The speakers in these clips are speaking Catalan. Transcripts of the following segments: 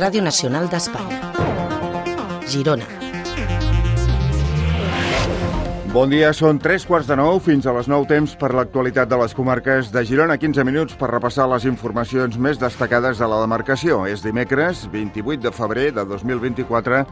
Ràdio Nacional d'Espanya. Girona. Bon dia, són tres quarts de nou, fins a les nou temps per l'actualitat de les comarques de Girona. 15 minuts per repassar les informacions més destacades de la demarcació. És dimecres, 28 de febrer de 2024,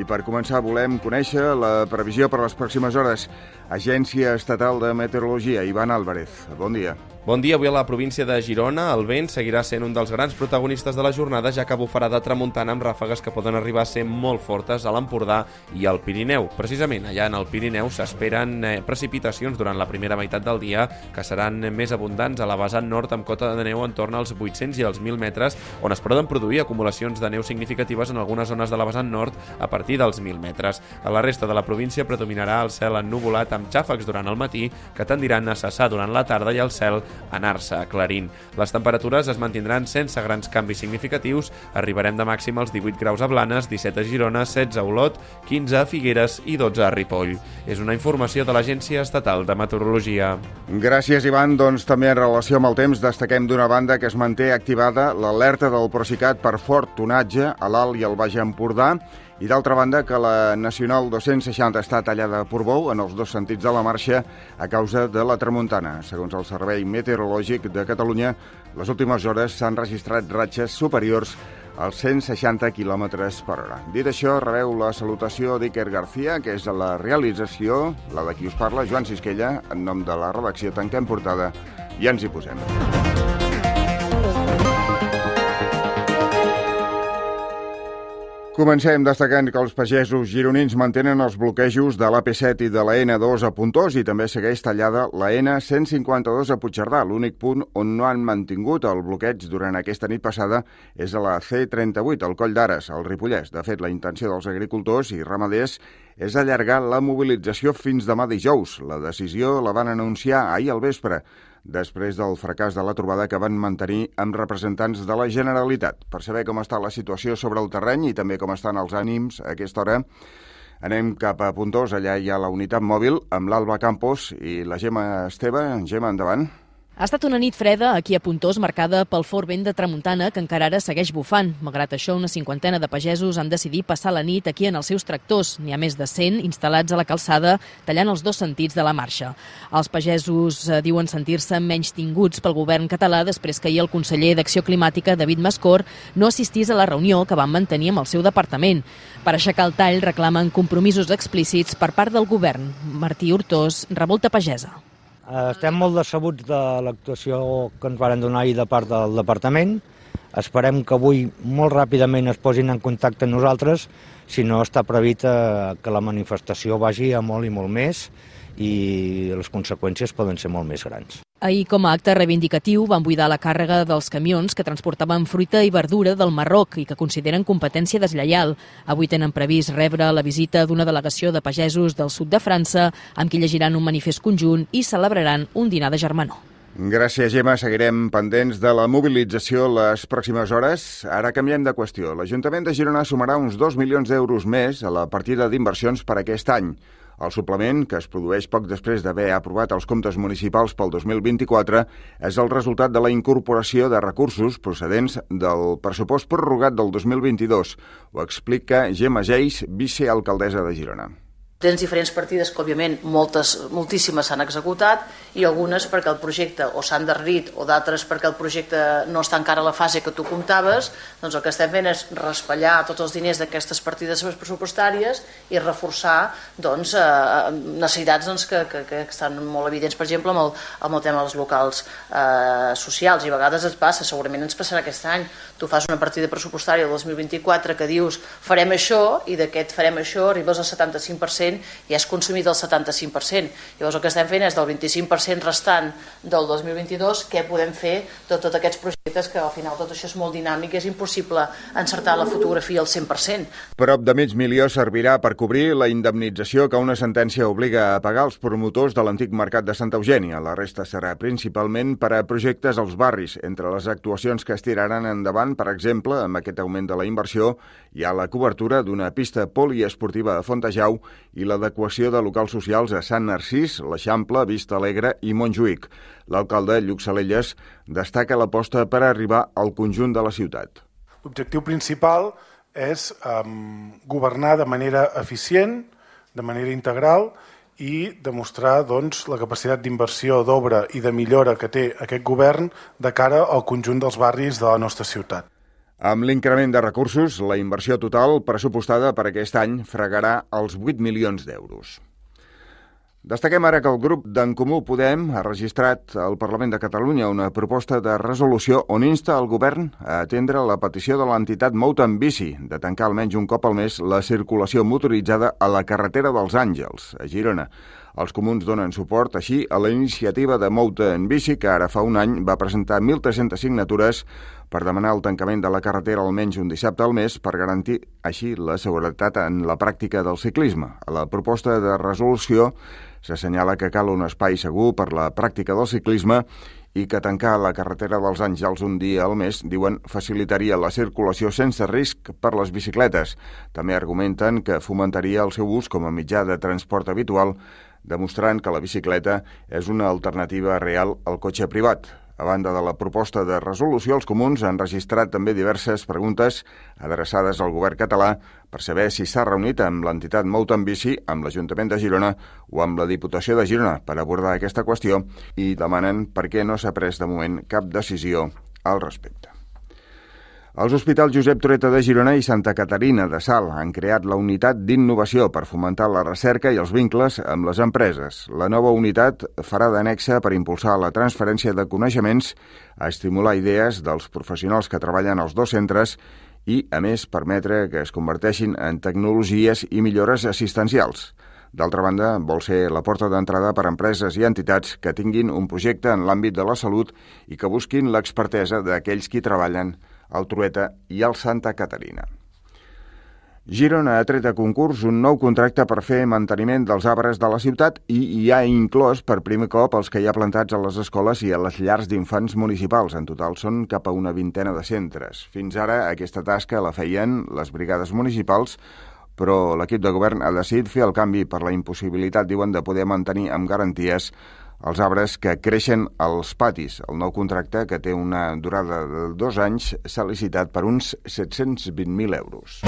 i per començar volem conèixer la previsió per les pròximes hores. Agència Estatal de Meteorologia, Ivan Álvarez. Bon dia. Bon dia. Avui a la província de Girona el vent seguirà sent un dels grans protagonistes de la jornada, ja que bufarà de tramuntana amb ràfegues que poden arribar a ser molt fortes a l'Empordà i al Pirineu. Precisament allà en el Pirineu s'esperen eh, precipitacions durant la primera meitat del dia que seran més abundants a la vessant nord amb cota de neu en torn als 800 i als 1.000 metres, on es poden produir acumulacions de neu significatives en algunes zones de la vessant nord a partir dels 1.000 metres. A la resta de la província predominarà el cel ennuvolat amb xàfecs durant el matí que tendiran a cessar durant la tarda i el cel anar-se aclarint. Les temperatures es mantindran sense grans canvis significatius. Arribarem de màxim als 18 graus a Blanes, 17 a Girona, 16 a Olot, 15 a Figueres i 12 a Ripoll. És una informació de l'Agència Estatal de Meteorologia. Gràcies, Ivan. Doncs també en relació amb el temps destaquem d'una banda que es manté activada l'alerta del Procicat per fort tonatge a l'Alt i al Baix Empordà i d'altra banda que la Nacional 260 està tallada a Portbou en els dos sentits de la marxa a causa de la tramuntana. Segons el Servei Meteorològic de Catalunya, les últimes hores s'han registrat ratxes superiors als 160 km per hora. Dit això, rebeu la salutació d'Iker García, que és de la realització, la de qui us parla, Joan Sisquella, en nom de la redacció Tanquem Portada, i ens hi posem. Comencem destacant que els pagesos gironins mantenen els bloquejos de l'AP7 i de la N2 a Puntós i també segueix tallada la N152 a Puigcerdà. L'únic punt on no han mantingut el bloqueig durant aquesta nit passada és a la C38, al Coll d'Ares, al Ripollès. De fet, la intenció dels agricultors i ramaders és allargar la mobilització fins demà dijous. La decisió la van anunciar ahir al vespre després del fracàs de la trobada que van mantenir amb representants de la Generalitat. Per saber com està la situació sobre el terreny i també com estan els ànims a aquesta hora, anem cap a Puntós, allà hi ha la unitat mòbil amb l'Alba Campos i la Gemma Esteve. Gemma, endavant. Ha estat una nit freda aquí a Puntós marcada pel fort vent de tramuntana que encara ara segueix bufant. Malgrat això, una cinquantena de pagesos han decidit passar la nit aquí en els seus tractors. N'hi ha més de 100 instal·lats a la calçada, tallant els dos sentits de la marxa. Els pagesos eh, diuen sentir-se menys tinguts pel govern català després que ahir el conseller d'Acció Climàtica, David Mascor, no assistís a la reunió que van mantenir amb el seu departament. Per aixecar el tall reclamen compromisos explícits per part del govern. Martí Hurtós, Revolta Pagesa. Estem molt decebuts de l'actuació que ens varen donar ahir de part del departament. Esperem que avui molt ràpidament es posin en contacte amb nosaltres, si no està previst eh, que la manifestació vagi a molt i molt més i les conseqüències poden ser molt més grans. Ahir, com a acte reivindicatiu, van buidar la càrrega dels camions que transportaven fruita i verdura del Marroc i que consideren competència deslleial. Avui tenen previst rebre la visita d'una delegació de pagesos del sud de França, amb qui llegiran un manifest conjunt i celebraran un dinar de germanor. Gràcies, Gemma. Seguirem pendents de la mobilització les pròximes hores. Ara canviem de qüestió. L'Ajuntament de Girona sumarà uns 2 milions d'euros més a la partida d'inversions per aquest any. El suplement, que es produeix poc després d'haver aprovat els comptes municipals pel 2024, és el resultat de la incorporació de recursos procedents del pressupost prorrogat del 2022. Ho explica Gemma Geis, vicealcaldessa de Girona. Tens diferents partides que, òbviament, moltes, moltíssimes s'han executat i algunes perquè el projecte o s'han derrit o d'altres perquè el projecte no està encara a la fase que tu comptaves, doncs el que estem fent és raspallar tots els diners d'aquestes partides pressupostàries i reforçar doncs, eh, necessitats doncs, que, que, que estan molt evidents, per exemple, amb el, amb el tema dels locals eh, socials. I a vegades et passa, segurament ens passarà aquest any, tu fas una partida pressupostària del 2024 que dius farem això i d'aquest farem això arribes al 75% 25% i has consumit el 75%. Llavors el que estem fent és del 25% restant del 2022, què podem fer de tots aquests projectes que al final tot això és molt dinàmic i és impossible encertar la fotografia al 100%. Prop de mig milió servirà per cobrir la indemnització que una sentència obliga a pagar els promotors de l'antic mercat de Santa Eugènia. La resta serà principalment per a projectes als barris. Entre les actuacions que es tiraran endavant, per exemple, amb aquest augment de la inversió, hi ha la cobertura d'una pista poliesportiva a Fontejau i l'adequació de locals socials a Sant Narcís, l'Eixample, Vista Alegre i Montjuïc. L'alcalde, Lluc Salelles, destaca l'aposta per arribar al conjunt de la ciutat. L'objectiu principal és um, governar de manera eficient, de manera integral i demostrar doncs, la capacitat d'inversió d'obra i de millora que té aquest govern de cara al conjunt dels barris de la nostra ciutat. Amb l'increment de recursos, la inversió total pressupostada per aquest any fregarà els 8 milions d'euros. Destaquem ara que el grup d'en Comú Podem ha registrat al Parlament de Catalunya una proposta de resolució on insta el govern a atendre la petició de l'entitat Mouten Bici de tancar almenys un cop al mes la circulació motoritzada a la carretera dels Àngels, a Girona. Els comuns donen suport així a la iniciativa de Mouten Bici, que ara fa un any va presentar 1.300 signatures per demanar el tancament de la carretera almenys un dissabte al mes per garantir així la seguretat en la pràctica del ciclisme. A la proposta de resolució S'assenyala que cal un espai segur per la pràctica del ciclisme i que tancar la carretera dels Àngels un dia al mes, diuen, facilitaria la circulació sense risc per les bicicletes. També argumenten que fomentaria el seu ús com a mitjà de transport habitual, demostrant que la bicicleta és una alternativa real al cotxe privat. A banda de la proposta de resolució, els comuns han registrat també diverses preguntes adreçades al govern català per saber si s'ha reunit amb l'entitat Mouten Bici, amb l'Ajuntament de Girona o amb la Diputació de Girona per abordar aquesta qüestió i demanen per què no s'ha pres de moment cap decisió al respecte. Els hospitals Josep Toreta de Girona i Santa Caterina de Sal han creat la unitat d'innovació per fomentar la recerca i els vincles amb les empreses. La nova unitat farà d'anexa per impulsar la transferència de coneixements, a estimular idees dels professionals que treballen als dos centres i, a més, permetre que es converteixin en tecnologies i millores assistencials. D'altra banda, vol ser la porta d'entrada per a empreses i entitats que tinguin un projecte en l'àmbit de la salut i que busquin l'expertesa d'aquells qui treballen el Trueta i el Santa Caterina. Girona ha tret a concurs un nou contracte per fer manteniment dels arbres de la ciutat i hi ha inclòs per primer cop els que hi ha plantats a les escoles i a les llars d'infants municipals. En total són cap a una vintena de centres. Fins ara aquesta tasca la feien les brigades municipals, però l'equip de govern ha decidit fer el canvi per la impossibilitat, diuen, de poder mantenir amb garanties els arbres que creixen als patis. El nou contracte, que té una durada de dos anys, s'ha licitat per uns 720.000 euros.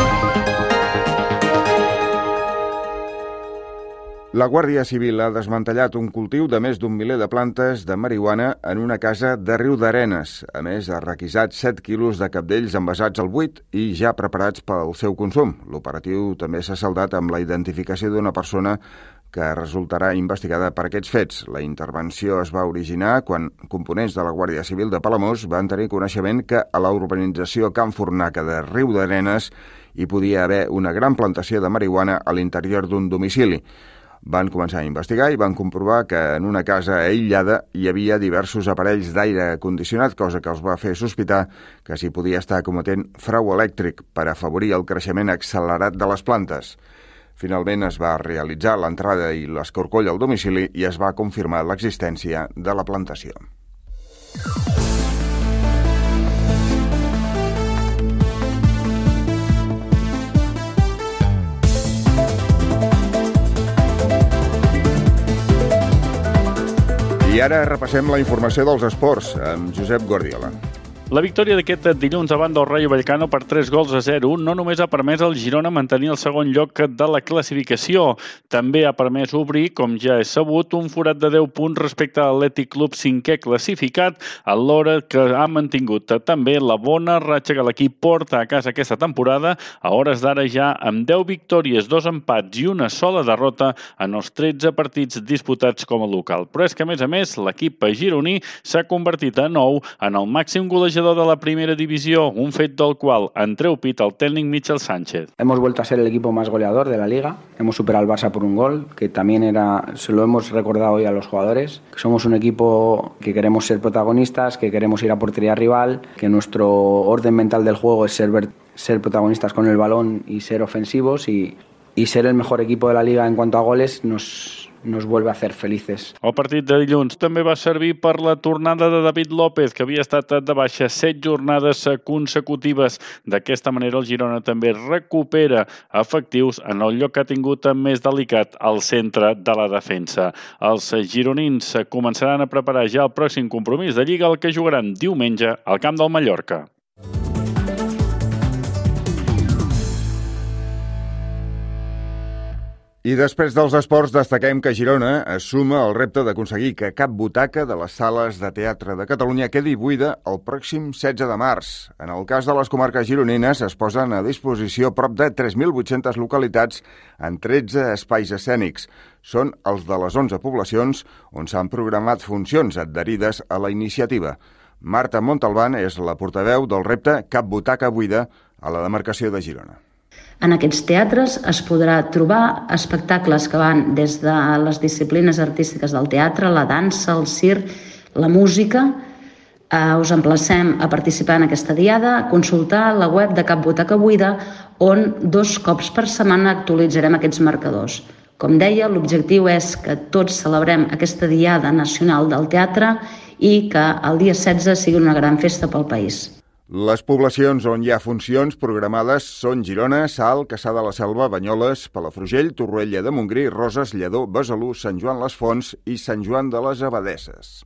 La Guàrdia Civil ha desmantellat un cultiu de més d'un miler de plantes de marihuana en una casa de Riu d'Arenes. A més, ha requisat 7 quilos de capdells envasats al buit i ja preparats pel seu consum. L'operatiu també s'ha saldat amb la identificació d'una persona que resultarà investigada per aquests fets. La intervenció es va originar quan components de la Guàrdia Civil de Palamós van tenir coneixement que a la urbanització Can Fornaca de Riu d'Arenes hi podia haver una gran plantació de marihuana a l'interior d'un domicili. Van començar a investigar i van comprovar que en una casa aïllada hi havia diversos aparells d'aire condicionat, cosa que els va fer sospitar que s'hi podia estar cometent frau elèctric per afavorir el creixement accelerat de les plantes. Finalment es va realitzar l'entrada i l'escorcoll al domicili i es va confirmar l'existència de la plantació. I ara repassem la informació dels esports amb Josep Guardiola. La victòria d'aquest dilluns davant del Rayo Vallecano per 3 gols a 0 no només ha permès al Girona mantenir el segon lloc de la classificació, també ha permès obrir, com ja és sabut, un forat de 10 punts respecte a l'Atlètic Club cinquè classificat, alhora que ha mantingut també la bona ratxa que l'equip porta a casa aquesta temporada, a hores d'ara ja amb 10 victòries, dos empats i una sola derrota en els 13 partits disputats com a local. Però és que, a més a més, l'equip gironí s'ha convertit de nou en el màxim golejador golejador de la primera división, un fet del cual Andreu Pita, el técnico Michel Sánchez. Hemos vuelto a ser el equipo más goleador de la liga, hemos superado al Barça por un gol, que también era, se lo hemos recordado hoy a los jugadores, somos un equipo que queremos ser protagonistas, que queremos ir a portería rival, que nuestro orden mental del juego es ser, ser protagonistas con el balón y ser ofensivos y, y ser el mejor equipo de la liga en cuanto a goles. Nos nos vuelve a hacer felices. El partit de dilluns també va servir per la tornada de David López, que havia estat de baixa set jornades consecutives. D'aquesta manera, el Girona també recupera efectius en el lloc que ha tingut més delicat al centre de la defensa. Els gironins començaran a preparar ja el pròxim compromís de Lliga, el que jugaran diumenge al camp del Mallorca. I després dels esports destaquem que Girona assuma el repte d'aconseguir que cap butaca de les sales de teatre de Catalunya quedi buida el pròxim 16 de març. En el cas de les comarques gironines es posen a disposició prop de 3.800 localitats en 13 espais escènics. Són els de les 11 poblacions on s'han programat funcions adherides a la iniciativa. Marta Montalbán és la portaveu del repte Cap butaca buida a la demarcació de Girona. En aquests teatres es podrà trobar espectacles que van des de les disciplines artístiques del teatre, la dansa, el circ, la música. Eh, us emplacem a participar en aquesta diada, a consultar la web de Cap Butaca Buida, on dos cops per setmana actualitzarem aquests marcadors. Com deia, l'objectiu és que tots celebrem aquesta Diada Nacional del Teatre i que el dia 16 sigui una gran festa pel país. Les poblacions on hi ha funcions programades són Girona, Sal, Caçà de la Selva, Banyoles, Palafrugell, Torroella de Montgrí, Roses, Lledó, Besalú, Sant Joan les Fonts i Sant Joan de les Abadesses.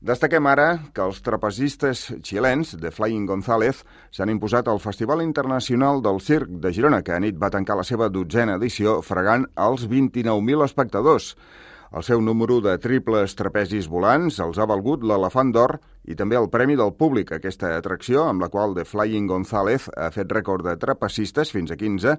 Destaquem ara que els trapezistes xilens de Flying González s'han imposat al Festival Internacional del Circ de Girona, que a nit va tancar la seva dotzena edició fregant els 29.000 espectadors. El seu número de triples trapezis volants els ha valgut l'Elefant d'Or i també el Premi del Públic, aquesta atracció amb la qual The Flying González ha fet rècord de trapecistes fins a 15.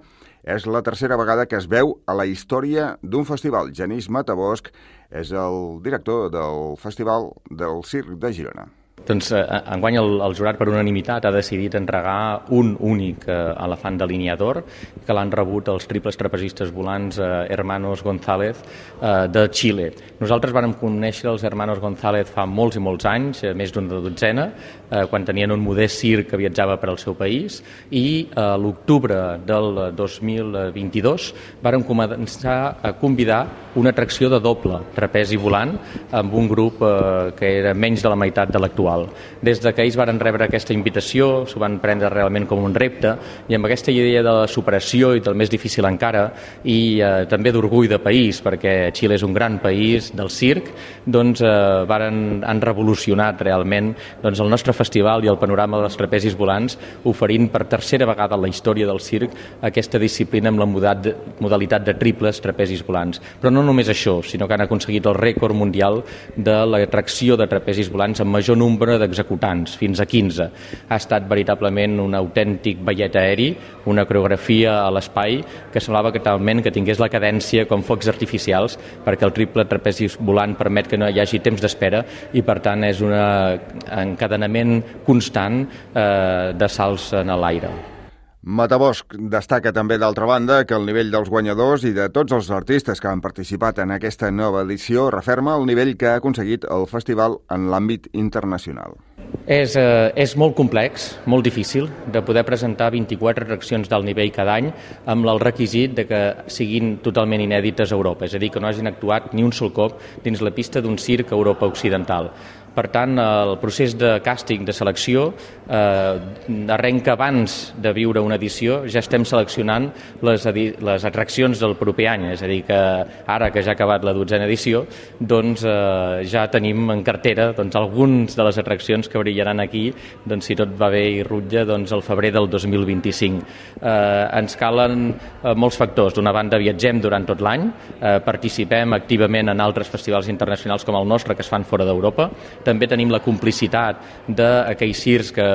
És la tercera vegada que es veu a la història d'un festival. Genís Matabosc és el director del Festival del Circ de Girona. Doncs eh, enguany el, el jurat per unanimitat ha decidit entregar un únic eh, elefant delineador que l'han rebut els triples trapezistes volants eh, Hermanos González eh, de Xile. Nosaltres vàrem conèixer els Hermanos González fa molts i molts anys, eh, més d'una dotzena, eh, quan tenien un modest circ que viatjava per al seu país i eh, l'octubre del 2022 vàrem començar a convidar una atracció de doble trapezi volant amb un grup eh, que era menys de la meitat de l'actual actual. Des de que ells varen rebre aquesta invitació, s'ho van prendre realment com un repte i amb aquesta idea de la superació i del més difícil encara i eh, també d'orgull de país, perquè Xile és un gran país del circ, doncs eh, varen, han revolucionat realment doncs, el nostre festival i el panorama dels trapezis volants oferint per tercera vegada en la història del circ aquesta disciplina amb la modalitat de triples trapezis volants. Però no només això, sinó que han aconseguit el rècord mundial de l'atracció de trapezis volants amb major nombre nombre d'executants, fins a 15. Ha estat veritablement un autèntic ballet aeri, una coreografia a l'espai que semblava que talment que tingués la cadència com focs artificials, perquè el triple trapezi volant permet que no hi hagi temps d'espera i, per tant, és un encadenament constant eh, de salts en l'aire. Matabosc destaca també, d'altra banda, que el nivell dels guanyadors i de tots els artistes que han participat en aquesta nova edició referma el nivell que ha aconseguit el festival en l'àmbit internacional. És, eh, és molt complex, molt difícil, de poder presentar 24 atraccions del nivell cada any amb el requisit de que siguin totalment inèdites a Europa, és a dir, que no hagin actuat ni un sol cop dins la pista d'un circ a Europa Occidental. Per tant, el procés de càsting, de selecció, eh, arrenca abans de viure una edició, ja estem seleccionant les, les atraccions del proper any, és a dir, que ara que ja ha acabat la dotzena edició, doncs eh, ja tenim en cartera doncs, alguns de les atraccions que brillaran aquí, doncs, si tot va bé i rutlla, doncs, el febrer del 2025. Eh, ens calen eh, molts factors. D'una banda, viatgem durant tot l'any, eh, participem activament en altres festivals internacionals com el nostre, que es fan fora d'Europa, també tenim la complicitat d'aquells CIRS que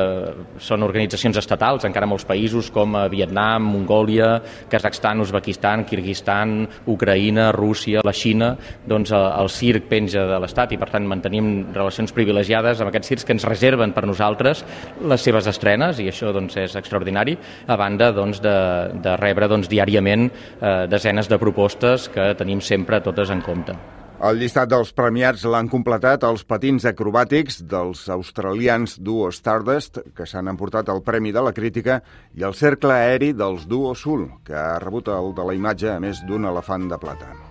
són organitzacions estatals, encara molts països com Vietnam, Mongòlia, Kazakhstan, Uzbekistan, Kirguistan, Ucraïna, Rússia, la Xina, doncs eh, el CIRC penja de l'Estat i per tant mantenim relacions privilegiades amb aquests CIRCs que ens reserven per nosaltres les seves estrenes i això doncs, és extraordinari, a banda doncs, de, de rebre doncs, diàriament eh, desenes de propostes que tenim sempre totes en compte. El llistat dels premiats l'han completat els patins acrobàtics dels australians Duo Stardust, que s'han emportat el Premi de la Crítica, i el cercle aeri dels Duo Sul, que ha rebut el de la imatge a més d'un elefant de plata.